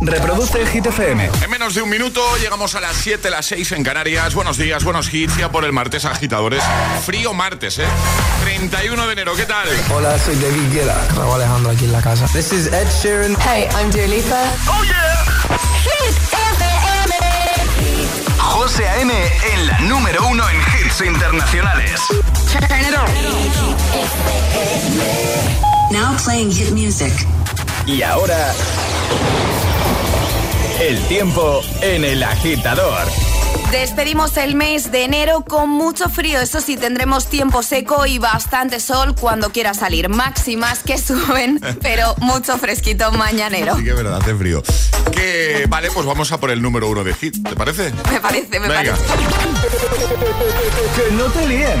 Reproduce el Hit FM. En menos de un minuto llegamos a las 7, las 6 en Canarias. Buenos días, buenos hits. Ya por el martes, agitadores. Frío martes, ¿eh? 31 de enero, ¿qué tal? Hola, soy David Guetta. Raúl Alejandro aquí en la casa. This is Ed Sheeran. Hey, I'm Dua Lipa. ¡Oh, yeah! Hit FM. José A.M. en la número uno en hits internacionales. Turn it on. Now playing hit music. Y ahora... El tiempo en el agitador. Despedimos el mes de enero con mucho frío. Eso sí, tendremos tiempo seco y bastante sol cuando quiera salir. Máximas que suben, pero mucho fresquito mañanero. Sí que es verdad, hace frío. Que, vale, pues vamos a por el número uno de hit, ¿te parece? Me parece, me Venga. parece. Que no te líen.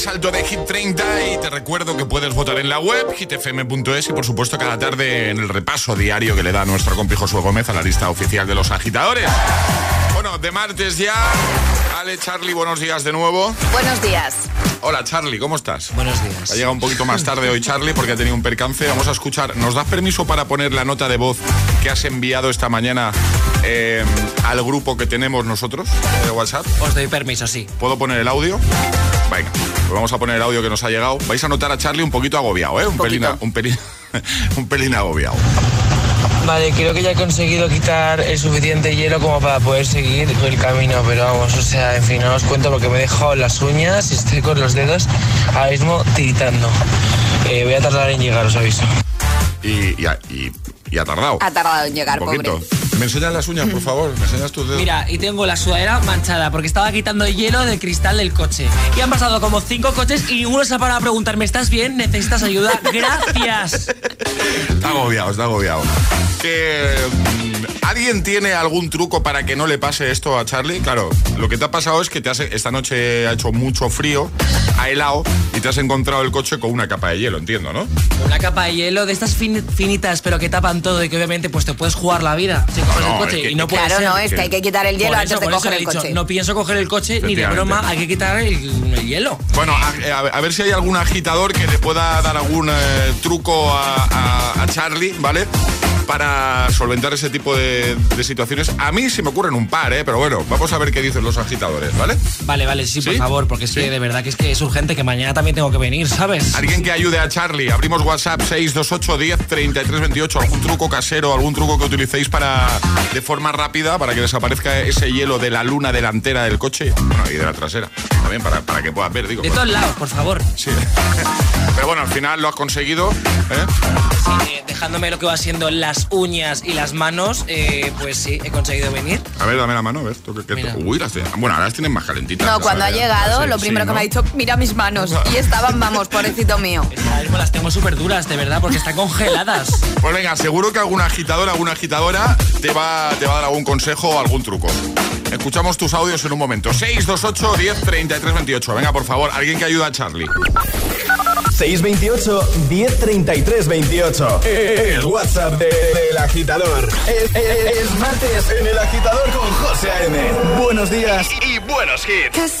Más alto de Hit 30 y te recuerdo que puedes votar en la web hitfm.es y por supuesto cada tarde en el repaso diario que le da nuestro compi Josué Gómez a la lista oficial de los agitadores. Bueno, de martes ya. Ale, Charlie, buenos días de nuevo. Buenos días. Hola Charlie, ¿cómo estás? Buenos días. Ha llegado un poquito más tarde hoy Charlie porque ha tenido un percance. Vamos a escuchar. ¿Nos das permiso para poner la nota de voz que has enviado esta mañana eh, al grupo que tenemos nosotros de WhatsApp? Os doy permiso, sí. ¿Puedo poner el audio? Venga, pues vamos a poner el audio que nos ha llegado. Vais a notar a Charlie un poquito agobiado, ¿eh? Un, pelín, un pelín, un pelín agobiado. Vale, creo que ya he conseguido quitar el suficiente hielo como para poder seguir el camino, pero vamos, o sea, en fin, no os cuento porque me he dejado las uñas y estoy con los dedos ahora mismo tiritando. Eh, voy a tardar en llegar, os aviso. Y, y ha, y- y ha tardado. Ha tardado en llegar, un poquito. pobre. ¿Me enseñas las uñas, por favor? ¿Me enseñas tus dedos? Mira, y tengo la sudadera manchada porque estaba quitando hielo del cristal del coche. Y han pasado como cinco coches y ninguno se ha parado a preguntarme, ¿estás bien? ¿Necesitas ayuda? Gracias. Está agobiado, está agobiado. que mm, alguien tiene algún truco para que no le pase esto a Charlie. Claro, lo que te ha pasado es que te has- esta noche ha hecho mucho frío, ha helado y te has encontrado el coche con una capa de hielo, entiendo, ¿no? Una capa de hielo de estas fin- finitas, pero que tapan todo y que obviamente pues te puedes jugar la vida si coges No, el coche es que- y no puede Claro, ser. no, es que hay que quitar el hielo Por antes eso, de eso coger el dicho, coche. No pienso coger el coche ni de broma, hay que quitar el, el hielo. Bueno, a, a- a ver si hay algún agitador que le pueda dar algún eh, truco a, a- a Charlie, ¿vale? Para solventar ese tipo de, de situaciones. A mí se me ocurren un par, ¿eh? Pero bueno, vamos a ver qué dicen los agitadores, ¿vale? Vale, vale, sí, por favor, porque es Sí. que de verdad que es que es urgente que mañana también tengo que venir, ¿sabes? Alguien que ayude a Charlie. Abrimos WhatsApp 628 10 33 28. Algún truco casero, algún truco que utilicéis para de forma rápida para que desaparezca ese hielo de la luna delantera del coche bueno, y de la trasera. También para, para que puedas ver, digo. De todos lados, por favor. Sí. Pero bueno, al final lo has conseguido. ¿eh? Sí, eh, dejándome lo que va siendo las uñas y las manos, eh, pues sí, he conseguido venir. A ver, dame la mano, a ver. tú que-. Uy, las tienes- Bueno, ahora las tienes más calentitas. No, cuando ha llegado, lo sí, primero que ¿no? me ha dicho, mira mis manos. Y estaban, vamos, pobrecito mío. Las tengo súper duras, de verdad, porque están congeladas. Pues venga, seguro que algún agitador, alguna agitadora te va, te va a dar algún consejo o algún truco. Escuchamos tus audios en un momento. 628 10 33 28. Venga, por favor, alguien que ayude a Charlie. 628 1033 28. El WhatsApp de- del agitador. Es, es- es martes en el agitador con José A.M. Buenos días y, buenos hits.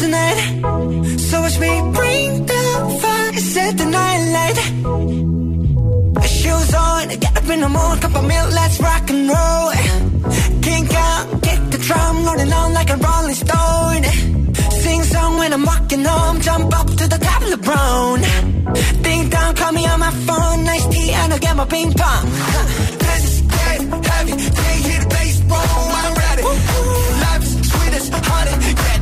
Tonight. So watch me bring the fire, set the night light. Shoes on, get up in the morning, cup of milk, let's rock and roll. Kink out, kick the drum, rolling on like a rolling stone. Sing song when I'm walking home, jump up to the top of the brown. Ding dong, call me on my phone, nice tea, and I'll get my ping pong. Let's get heavy, can't hear the bass, boom, I'm ready. Life is sweet as honey, yeah,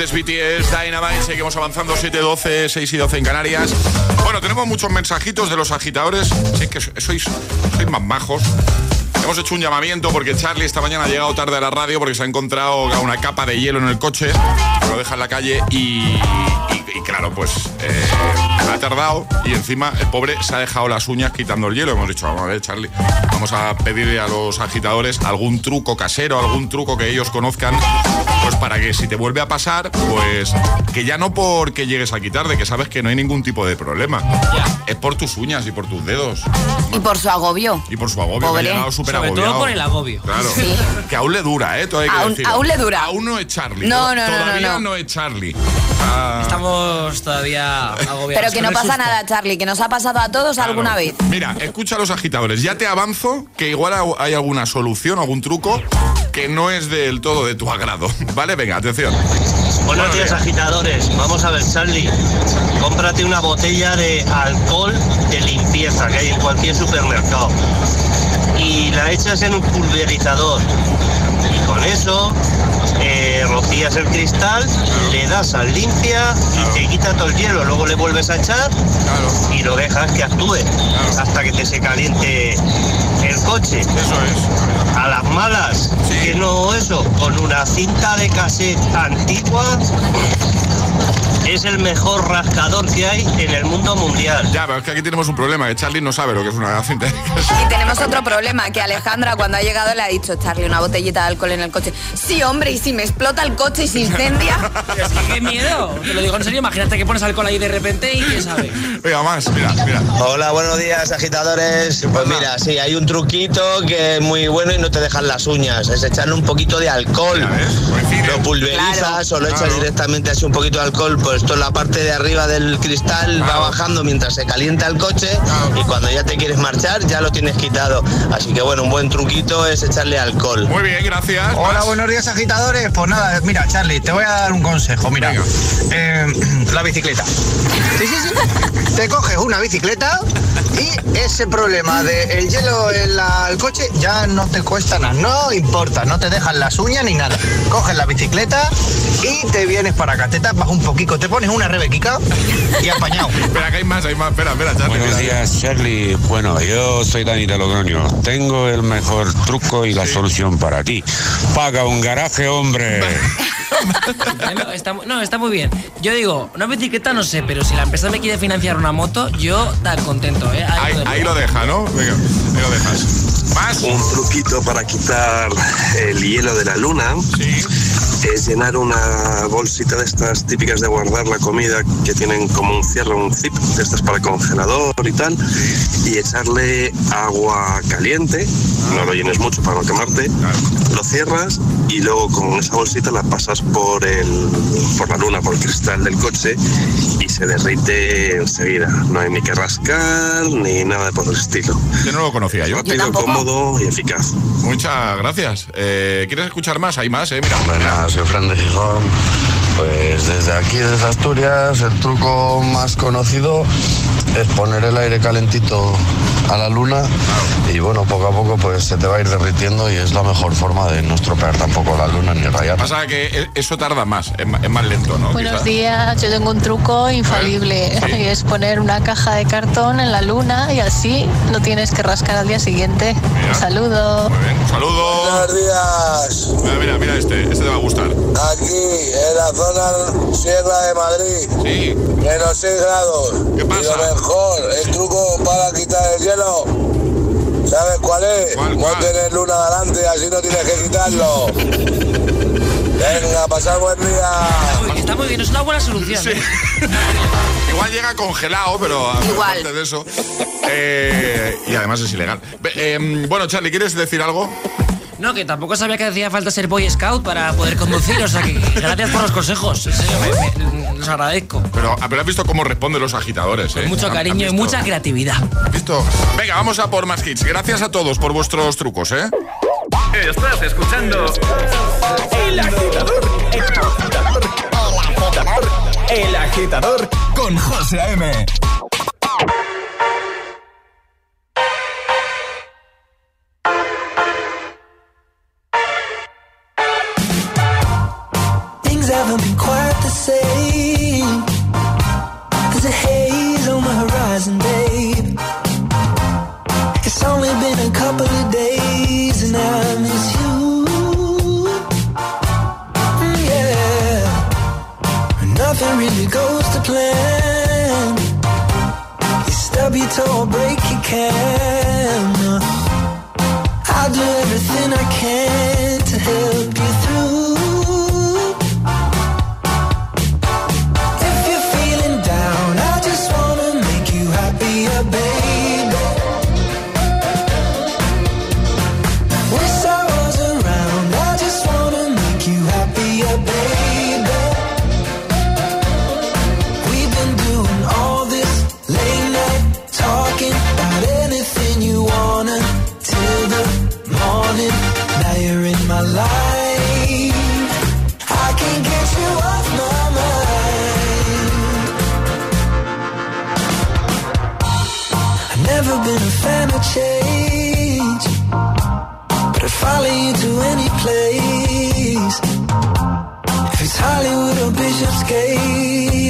Antes BTS, Dynamite, seguimos avanzando 7-12, 6 y 12 en Canarias. Bueno, tenemos muchos mensajitos de los agitadores. Sí que sois, sois más majos. Hemos hecho un llamamiento porque Charlie esta mañana ha llegado tarde a la radio porque se ha encontrado una capa de hielo en el coche, lo deja en la calle y claro, pues eh, ha tardado y encima el pobre se ha dejado las uñas quitando el hielo. Hemos dicho, vamos a ver, Charlie, vamos a pedirle a los agitadores algún truco casero, algún truco que ellos conozcan, pues para que si te vuelve a pasar, pues que ya no porque llegues aquí tarde, que sabes que no hay ningún tipo de problema. Es por tus uñas y por tus dedos Y por su agobio. y por su agobio, que Pobre. ha llegado súper Sobre agobiado. todo por el agobio. Claro. Sí. Que aún le dura, ¿eh? Todo hay que Aún- le dura. Aún no es Charlie. No, no, no, Todavía no, no, no. es Charlie. Ah, Estamos todavía agobiados. Pero que no pasa susto. nada, Charlie, que nos ha pasado a todos claro. alguna vez. Mira, escucha a los agitadores. Ya te avanzo que igual hay alguna solución, algún truco que no es del todo de tu agrado. ¿Vale? Venga, atención. Buenos días agitadores, vamos a ver Charlie, cómprate una botella de alcohol de limpieza que hay en cualquier supermercado y la echas en un pulverizador y con eso rocías el cristal, le das al limpia y te quita todo el hielo, luego le vuelves a echar y lo dejas que actúe hasta que te se caliente el coche. Eso es. A las malas, que no eso, con una cinta de cassette antigua, es el mejor rascador que hay en el mundo mundial. Ya, pero es que aquí tenemos un problema, que Charlie no sabe lo que es una cinta. Y tenemos otro problema, que Alejandra cuando ha llegado le ha dicho Charlie una botellita de alcohol en el coche. Sí, hombre, y si me explota el coche y se incendia. Es que qué miedo. Te lo digo en serio, imagínate que pones alcohol ahí de repente y quién sabe. Venga, más, mira, mira. Hola, buenos días, agitadores. Pues mira, sí, hay un truquito que es muy bueno y no te dejan las uñas. Es echarle un poquito de alcohol. Lo pulverizas o lo echas directamente así un poquito de alcohol, pues toda la parte de arriba del cristal va bajando mientras se calienta el coche y cuando ya te quieres marchar ya lo tienes quitado. Así que bueno, un buen truquito es echarle alcohol. Muy bien, gracias. Hola, buenos días agitadores. Pues nada, mira, Charlie, te voy a dar un consejo. Mira, Eh, la bicicleta. Sí, sí, sí. Te coges una bicicleta y ese problema de el hielo en la- el coche ya no te cuesta nada. No importa, no te dejan las uñas ni nada. Coges la bicicleta y te vienes para acá. Te tapas un poquito, te pones una rebequica y apañado. Espera, que hay más, hay más. Espera, espera, Charlie. Buenos mira. días, Charlie. Bueno, yo soy Dani de Logroño. Tengo el mejor truco y la solución para ti. Paga un garaje, hombre. No, está, mu- no, está muy bien. Yo digo, una bicicleta no sé, pero si la empresa me quiere financiar una moto, yo tan contento, ¿eh? Ahí, lo ahí lo deja, ¿no? Venga, ahí lo dejas. Más. Un truquito para quitar el hielo de la luna es llenar una bolsita de estas típicas de guardar la comida que tienen como un cierre, un zip, de estas para congelador y tal, y echarle agua caliente, no lo llenes mucho para no quemarte, lo cierras y luego con esa bolsita la pasas por el por la luna, por el cristal del coche y se derrite enseguida. No hay ni que rascar ni nada por el estilo. Yo no lo conocía yo. Rápido, cómodo y eficaz. Muchas gracias. Eh, ¿Quieres escuchar más? Hay más, ¿eh? Mira. Buenas, soy Fran de Gijón. Pues desde aquí, desde Asturias, el truco más conocido es poner el aire calentito a la luna y bueno, poco a poco pues se te va a ir derritiendo y es la mejor forma de no estropear tampoco la luna ni rayar. Pasa que e- eso tarda más, es más lento, ¿no? Buenos Quizá. días, yo tengo un truco infalible y es poner una caja de cartón en la luna y así no tienes que rascar al día siguiente. Un saludo. Un saludo. Buenos días. Mira, mira, mira este, este te va a gustar. Aquí, en la zona sierra de Madrid. Sí. Menos 6 grados. ¿Qué pasa? Mejor, el truco para quitar el hielo. ¿Sabes cuál es? no tener luna delante, así no tienes que quitarlo. Venga, pasar buen día. Está muy bien, es una buena solución. ¿eh? Igual llega congelado, pero a- Igual. de eso. eh, y además es ilegal. Eh, bueno, Charlie, ¿quieres decir algo? No, que tampoco sabía que hacía falta ser Boy Scout para poder conducir, o sea que gracias por los consejos, en serio, me- me- los agradezco. Pero, pero has visto cómo responden los agitadores, ¿eh? Mucho ¿Han- han cariño y mucha creatividad. ¿Visto? Venga, vamos a por más hits. Gracias a todos por vuestros trucos, ¿eh? Estás escuchando El Agitador. El Agitador. El Agitador. El Agitador con José A.M.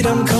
Bishopsgate, I'm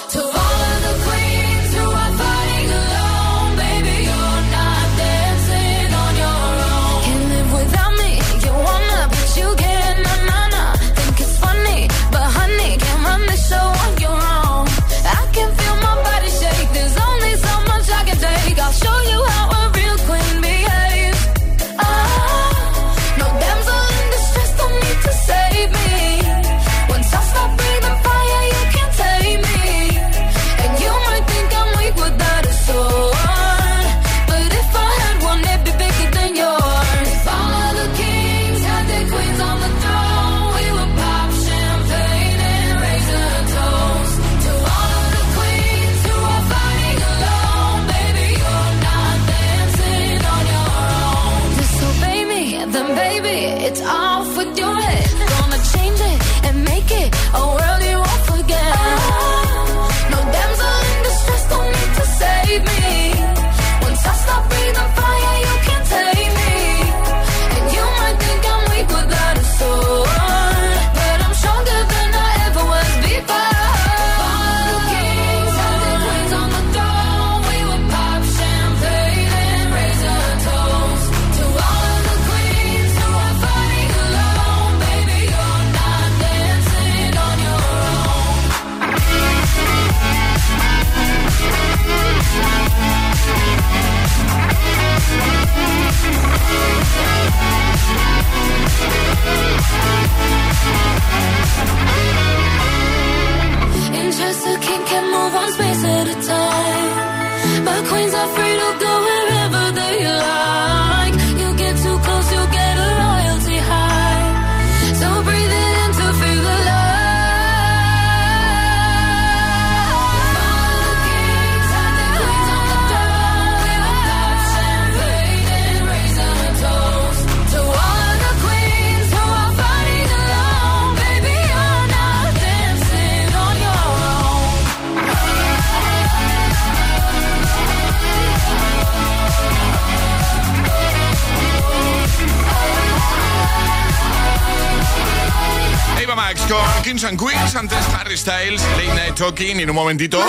Kings and antes Harry Styles, Late Night Talking y en un momentito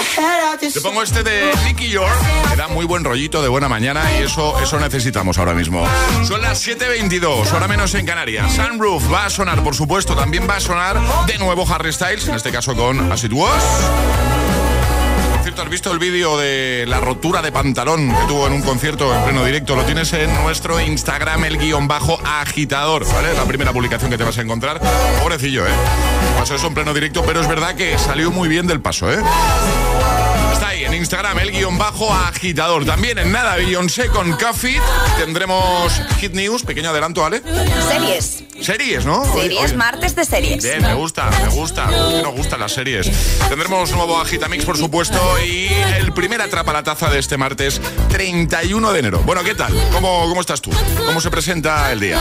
te pongo este de Nicky York, que da muy buen rollito de buena mañana y eso, eso necesitamos ahora mismo. Son las 7.22, hora menos en Canarias. Sunroof va a sonar, por supuesto, también va a sonar de nuevo Harry Styles, en este caso con As It Was. Cierto, ¿has visto el vídeo de la rotura de pantalón que tuvo en un concierto en pleno directo? Lo tienes en nuestro Instagram, el guion bajo agitador, ¿vale? La primera publicación que te vas a encontrar. Pobrecillo, ¿eh? Pasó eso en pleno directo, pero es verdad que salió muy bien del paso, ¿eh? Instagram, el guion bajo agitador. También en nada, Beyoncé con Coffee. Tendremos Hit News, pequeño adelanto, ¿vale? Series. Series, ¿no? Series, martes de series. Bien, me gusta, me gusta. Que nos gustan las series. Tendremos nuevo Agitamix, por supuesto, y el primer atrapa la taza de este martes 31 de enero. Bueno, ¿qué tal? ¿Cómo, cómo estás tú? ¿Cómo se presenta el día?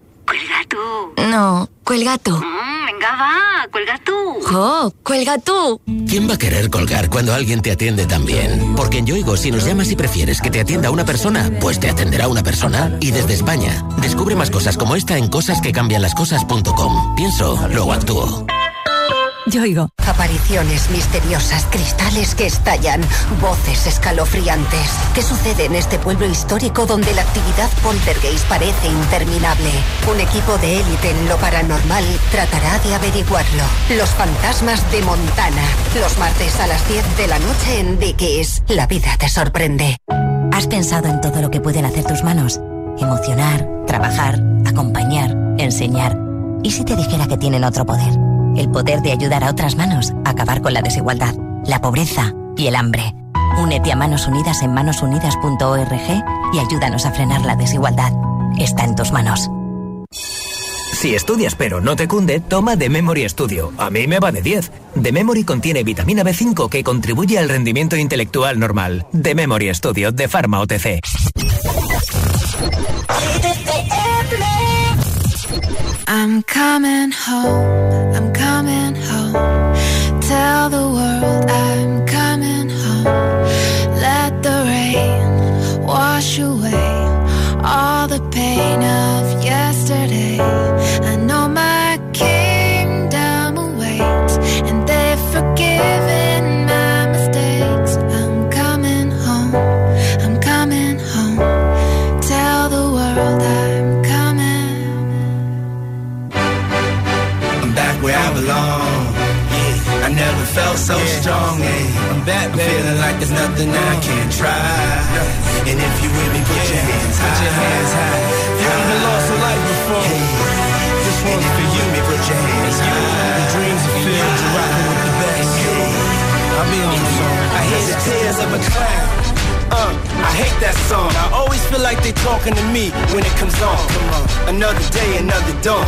Cuelga tú. No, cuelga tú. Mm, venga, va, cuelga tú. ¡Jo! ¡Cuelga tú! ¿Quién va a querer colgar cuando alguien te atiende tan bien? Porque en Yoigo, si nos llamas y prefieres que te atienda una persona, pues te atenderá una persona. Y desde España, descubre más cosas como esta en cosasquecambianlascosas.com. Pienso, luego actúo. Yo oigo. Apariciones misteriosas, cristales que estallan, voces escalofriantes. ¿Qué sucede en este pueblo histórico donde la actividad poltergeist parece interminable? Un equipo de élite en lo paranormal tratará de averiguarlo. Los fantasmas de Montana. Los martes a las 10 de la noche en Dickies. La vida te sorprende. ¿Has pensado en todo lo que pueden hacer tus manos? Emocionar, trabajar, acompañar, enseñar. ¿Y si te dijera que tienen otro poder? El poder de ayudar a otras manos a acabar con la desigualdad, la pobreza y el hambre. Únete a Manos Unidas en manosunidas.org y ayúdanos a frenar la desigualdad. Está en tus manos. Si estudias pero no te cunde, toma The Memory Studio. A mí me va de 10. The Memory contiene vitamina B5 que contribuye al rendimiento intelectual normal. The Memory Studio de Pharma OTC. I'm coming home, I'm coming home. Tell the world I'm coming home. Let the rain wash away all the pain of yesterday. I know my kingdom awaits, and they've forgiven my mistakes. I'm coming home, I'm coming home. Tell the world I'm coming. I'm back where I belong. Yeah, felt so strong. Yeah, I'm back, I'm feeling like there's nothing I can't try. And if you with me, put your hands high. Put your hands high. You even lost a life before. This one's for you. Me, put your hands high. The dreams are filled. You're rocking with the best. I'll be on the song. I hear the tears of a clown. Uh, I hate that song. I always feel like they talking to me when it comes on. Come on. Another day, another dawn.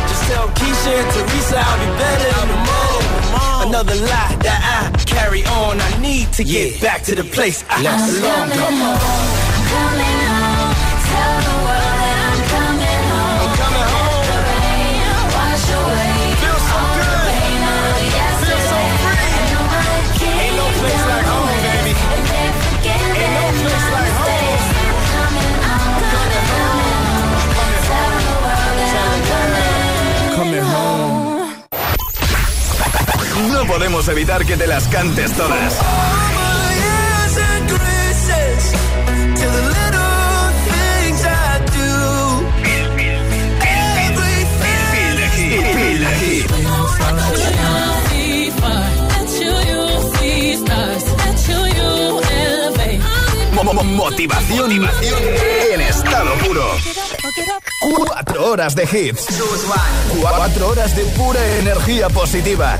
Just tell Keisha and Teresa I'll be better in the morning. Another lie that I carry on. I need to get back to the place I belong. Come on. Coming No podemos evitar que te las cantes todas. Years and graces to the little things I do. Everything. Mo- mo- Motivación en estado puro. Cuatro horas de hits. Cuatro horas de pura energía positiva.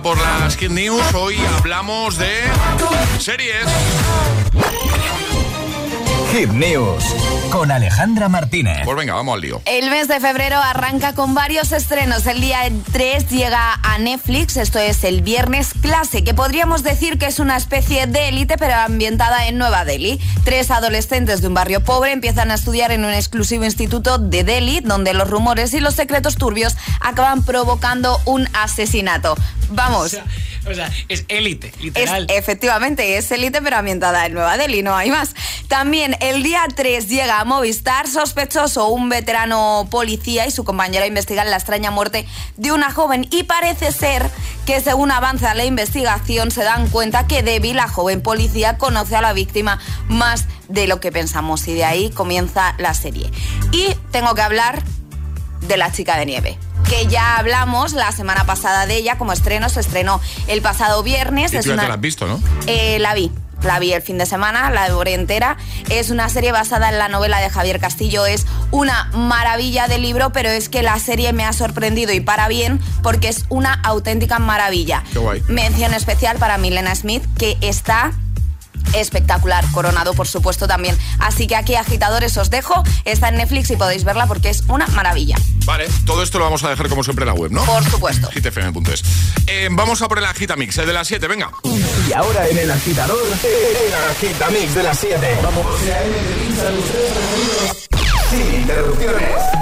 Por las Kid News. Hoy hablamos de series. Hit News con Alejandra Martínez. Pues venga, vamos al lío. El mes de febrero arranca con varios estrenos. El día 3 llega a Netflix, esto es el viernes clase, que podríamos decir que es una especie de élite, pero ambientada en Nueva Delhi. Tres adolescentes de un barrio pobre empiezan a estudiar en un exclusivo instituto de Delhi, donde los rumores y los secretos turbios acaban provocando un asesinato. Vamos. O sea, es élite, Es, literal. efectivamente, es élite, pero ambientada en Nueva Delhi, no hay más. También el día 3 llega a Movistar, sospechoso, un veterano policía y su compañera investigan la extraña muerte de una joven. Y parece ser que según avanza la investigación se dan cuenta que Debbie, la joven policía, conoce a la víctima más de lo que pensamos. Y de ahí comienza la serie. Y tengo que hablar de la chica de nieve. Que ya hablamos la semana pasada de ella como estreno, se estrenó el pasado viernes. Y es tú ya una- te la has visto, ¿no? Eh, la vi. La vi el fin de semana, la devoré entera. Es una serie basada en la novela de Javier Castillo. Es una maravilla de libro, pero es que la serie me ha sorprendido y para bien porque es una auténtica maravilla. Qué guay. Mención especial para Milena Smith, que está espectacular, coronado por supuesto también. Así que aquí agitadores os dejo, está en Netflix y podéis verla porque es una maravilla. Vale, todo esto lo vamos a dejar como siempre en la web, ¿no? Por supuesto. hitfm.es. Eh, vamos a por el Agitamix, el de las 7, venga. Y ahora en el agitador, el agitamix de las 7. Vamos. Sin interrupciones.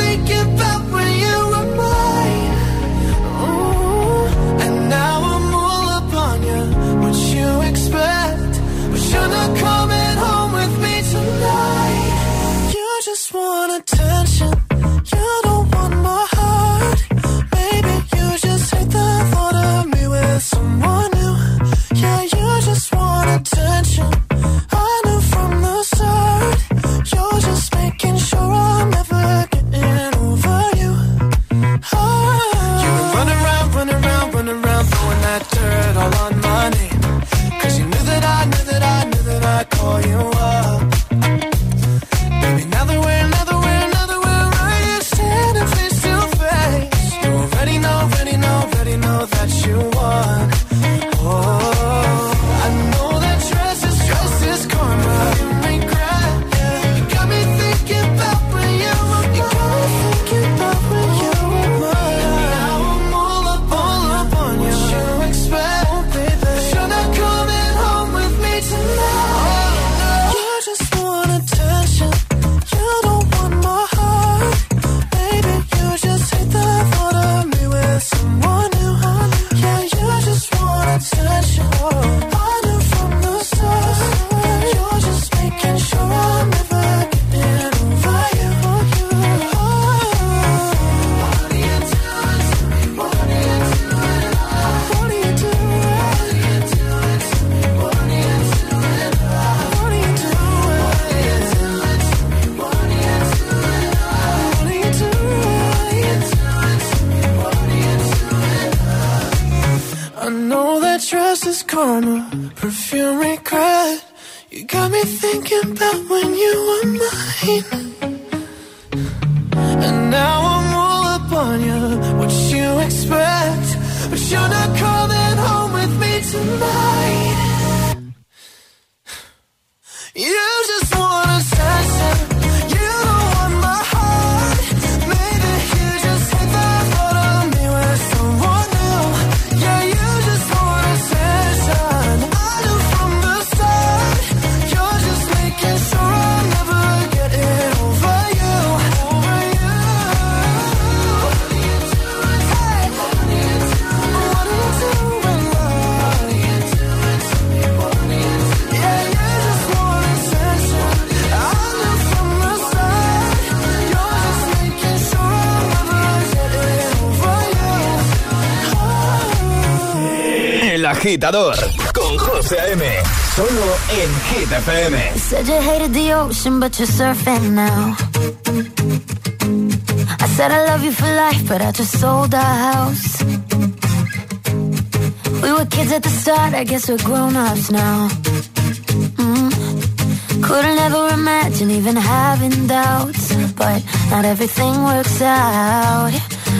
you're not coming home with me tonight. Agitador con José A.M. Solo en Hit FM. Said you hated the ocean, but you're surfing now. I said I love you for life, but I just sold our house. We were kids at the start, I guess we're grown ups now. Mm. Couldn't ever imagine even having doubts, but not everything works out.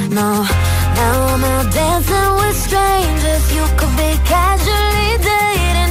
No, now I'm out dancing with strangers. You could be casually dating,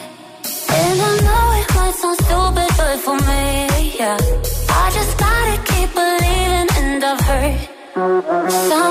Some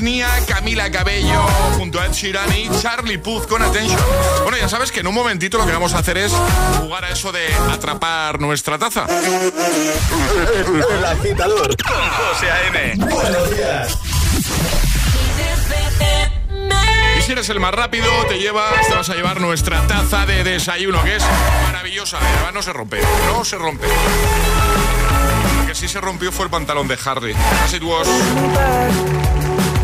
Nia, Camila Cabello, junto a Ed Sheeran y Charlie Puth con Attention. Bueno, ya sabes que en un momentito lo que vamos a hacer es jugar a eso de atrapar nuestra taza. El agitador con José A.M. Buenos días. Y si eres el más rápido, te llevas, te vas a llevar nuestra taza de desayuno, que es maravillosa. Además no se rompe, no se rompe. Que sí se rompió fue el pantalón de Harry. As it was.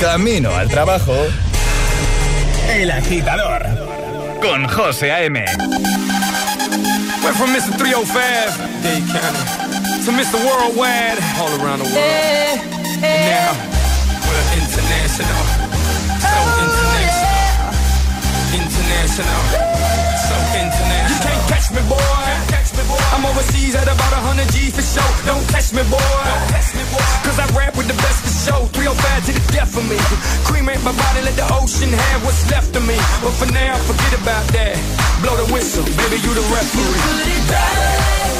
Camino al trabajo. El agitador. Con José A.M. Went from Mr. 305, Dade County, to Mr. Worldwide, all around the world. And now, we're international. So international. International. I'm overseas at about 100 G for show. Don't catch me, boy. Cause I rap with the best of show. 305 to the death of me. Cream Cremate my body, let the ocean have what's left of me. But for now, forget about that. Blow the whistle, baby, you the referee. I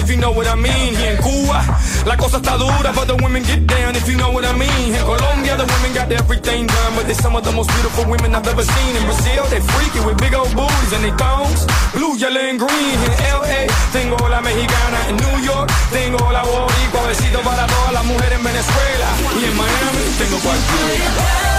If you know what I mean. Here in Cuba, la cosa está dura, but the women get down, if you know what I mean. In Colombia, the women got everything done, but they're some of the most beautiful women I've ever seen. In Brazil, they freaky with big old booties and they thongs, blue, yellow, and green. In LA, tengo la mexicana. In New York, tengo la boricua. Besito para todas las mujeres en Venezuela. Y en Miami, There's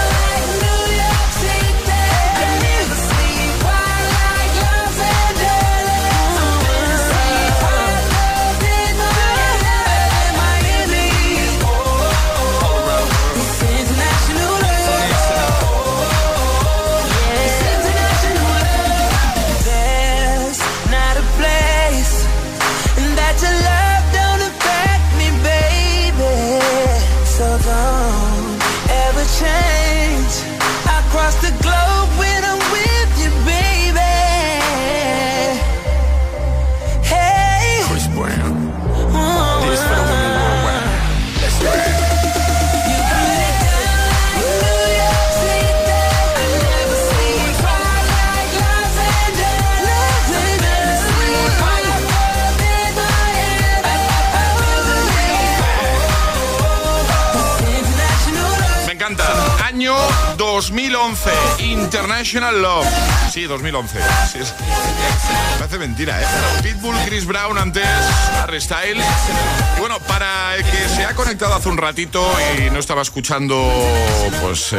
2011. International Love. Sí, 2011. Sí, es- Parece mentira, ¿eh? Pitbull, Chris Brown antes, Harry Styles. Y bueno, para el que se ha conectado hace un ratito y no estaba escuchando, pues, eh,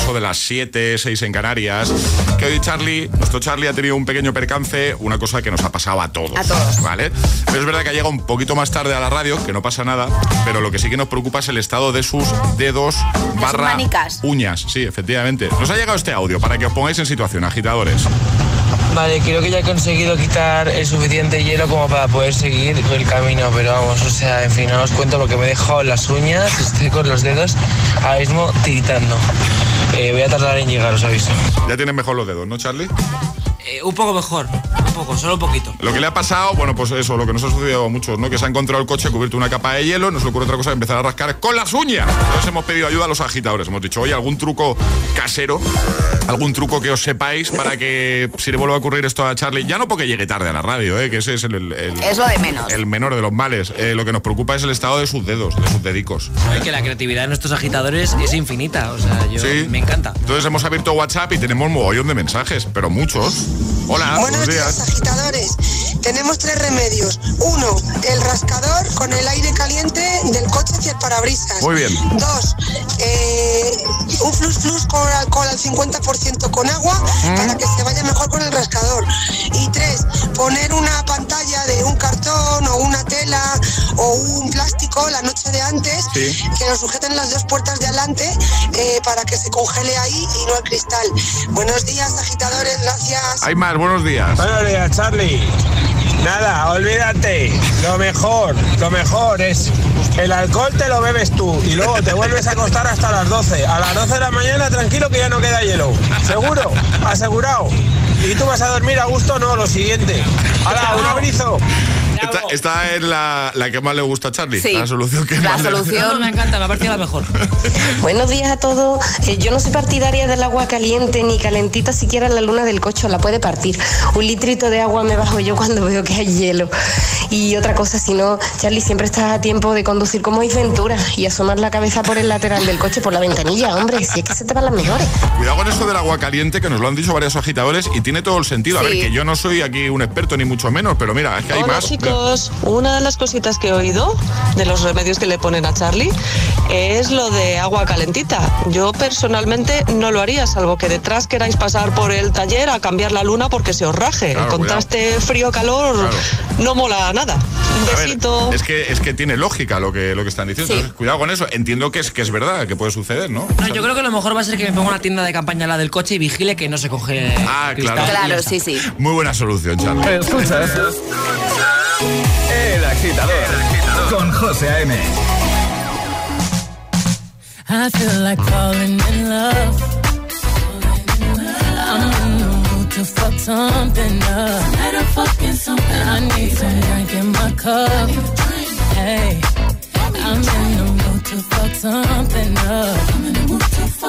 eso de las 7, 6 en Canarias, que hoy Charlie, nuestro Charlie ha tenido un pequeño percance, una cosa que nos ha pasado a todos. A todos. ¿Vale? Pero es verdad que ha llegado un poquito más tarde a la radio, que no pasa nada, pero lo que sí que nos preocupa es el estado de sus dedos barra manicas. uñas. Sí, efectivamente. Nos ha llegado este audio para que os pongáis en situación, agitadores. Vale, creo que ya he conseguido quitar el suficiente hielo como para poder seguir el camino, pero vamos, o sea, en fin, no os cuento porque me he dejado las uñas, estoy con los dedos ahora mismo tiritando. Eh, voy a tardar en llegar, os aviso. Ya tienes mejor los dedos, ¿no, Charlie? Eh, un poco mejor, solo poquito. Lo que le ha pasado, bueno, pues eso, lo que nos ha sucedido a muchos, ¿no? Que se ha encontrado el coche cubierto una capa de hielo, no se le ocurre otra cosa empezar a rascar con las uñas. Entonces hemos pedido ayuda a los agitadores. Hemos dicho, oye, algún truco casero, algún truco que os sepáis para que si le vuelva a ocurrir esto a Charlie, ya no porque llegue tarde a la radio, ¿eh? que ese es el, el- Es lo de menos. el menor de los males. Eh, lo que nos preocupa es el estado de sus dedos, de sus dedicos. Es que la creatividad de nuestros agitadores es infinita, o sea, yo Sí. me encanta. Entonces hemos abierto WhatsApp y tenemos mogollón de mensajes, pero muchos. Hola, Buenos buenos días, días. agitadores. Tenemos tres remedios. Uno, el rascador con el aire caliente del coche hacia el parabrisas. Muy bien. Dos, eh, un flus flus con alcohol al 50% con agua para que se vaya mejor con el rascador. Y tres, poner una pantalla de un cartón o una tela o un plástico la noche de antes Sí. que lo sujeten las dos puertas de adelante eh, para que se congele ahí y no el cristal. Buenos días, agitadores. Gracias. Hay más, buenos días. Buenos días, Charlie. Nada, olvídate. Lo mejor, lo mejor es el alcohol te lo bebes tú y luego te vuelves a acostar hasta las 12. A las 12 de la mañana tranquilo que ya no queda hielo. ¿Seguro? ¿Asegurado? ¿Y tú vas a dormir a gusto? No, lo siguiente. ¡Hala, un abrizo! Esta, esta es la, la que más le gusta a Charlie. Sí. La solución que La más le- solución- me encanta, me ha parecido la mejor. Buenos días a todos. Eh, yo no soy partidaria del agua caliente ni calentita siquiera en la luna del coche, la puede partir. Un litrito de agua me bajo yo cuando veo que hay hielo. Y otra cosa, si no, Charlie, siempre estás a tiempo de conducir como Ace Ventura y asomar la cabeza por el lateral del coche por la ventanilla, hombre, si es que se te van las mejores. Cuidado con eso del agua caliente, que nos lo han dicho varios agitadores y tiene todo el sentido. A ver, que yo no soy aquí un experto ni mucho menos, pero mira, es que hay Hola más. Chicos, una de las cositas que he oído de los remedios que le ponen a Charlie es lo de agua calentita. Yo personalmente no lo haría, salvo que detrás queráis pasar por el taller a cambiar la luna porque se os raje. Claro, el contraste frío-calor no mola nada. Un ver, besito. es que es que tiene lógica lo que lo que están diciendo. Sí. Entonces, cuidado con eso. Entiendo que es que es verdad, que puede suceder, ¿no? No, yo creo que lo mejor va a ser que me ponga una tienda de campaña al lado del coche y vigile que no se coge. Ah, cristal claro. Claro, sí, sí. Muy buena solución, Charlie. Escuchas El agitador con José A.M. I feel like falling in love. I'm in the mood to fuck something up. fucking something I need some drink in my cup. Hey, I'm in the mood to fuck something up.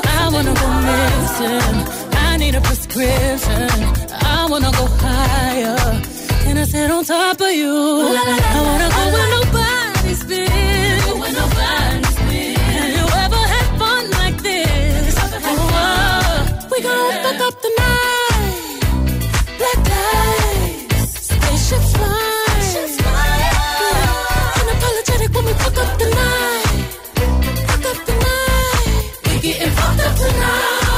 I wanna go missing. I need a prescription. I wanna go higher. Can I sit on top of you? I wanna go where nobody's been. Where nobody's been. Have you ever had fun like this? Oh, we gon' fuck up the night. Black lights, spaceships fly. Unapologetic when we fuck up the night. Fuck up the night. We get Don't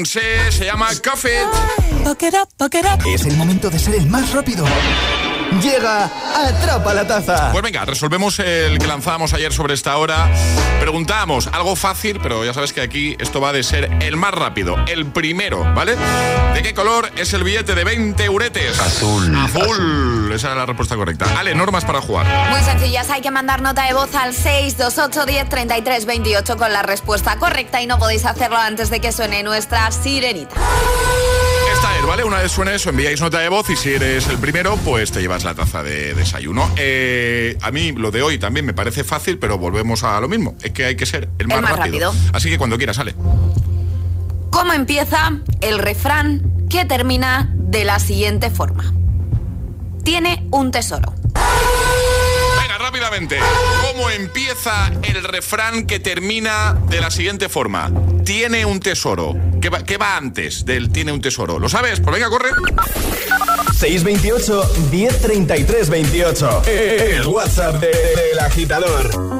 Beyoncé, se llama up. Es el momento de ser el más rápido. Llega Atrapa la Taza. Pues venga, resolvemos el que lanzábamos ayer sobre esta hora. Preguntábamos algo fácil, pero ya sabes que aquí esto va de ser el más rápido, el primero, ¿vale? ¿De qué color es el billete de 20 euretes? Azul. Azul. Esa era la respuesta correcta. Ale, normas para jugar. Muy sencillas, hay que mandar nota de voz al 628 10 33 28 con la respuesta correcta y no podéis hacerlo antes de que suene nuestra sirenita. Esta es, ¿vale? Una vez suene eso, enviáis nota de voz y si eres el primero, pues te llevas la taza de desayuno. Eh, a mí lo de hoy también me parece fácil, pero volvemos a lo mismo. Es que hay que ser el más, más rápido. Así que cuando quieras, sale. ¿Cómo empieza el refrán que termina de la siguiente forma? Tiene un tesoro. Rápidamente. ¿Cómo empieza el refrán que termina de la siguiente forma? Tiene un tesoro. ¿Qué va, antes del tiene un tesoro? ¿Lo sabes? Pues venga, corre. 628 1033 28. El WhatsApp de- del agitador.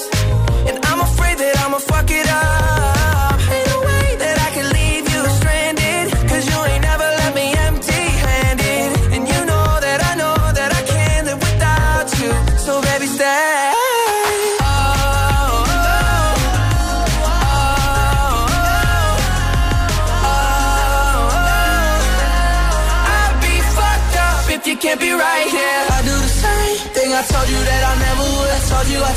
Afraid that I'ma fuck it up.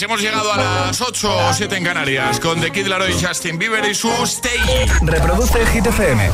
Así hemos llegado a las 8 o 7 en Canarias con The Kid Laroi, Justin Bieber y su Stay. Reproduce Hit FM.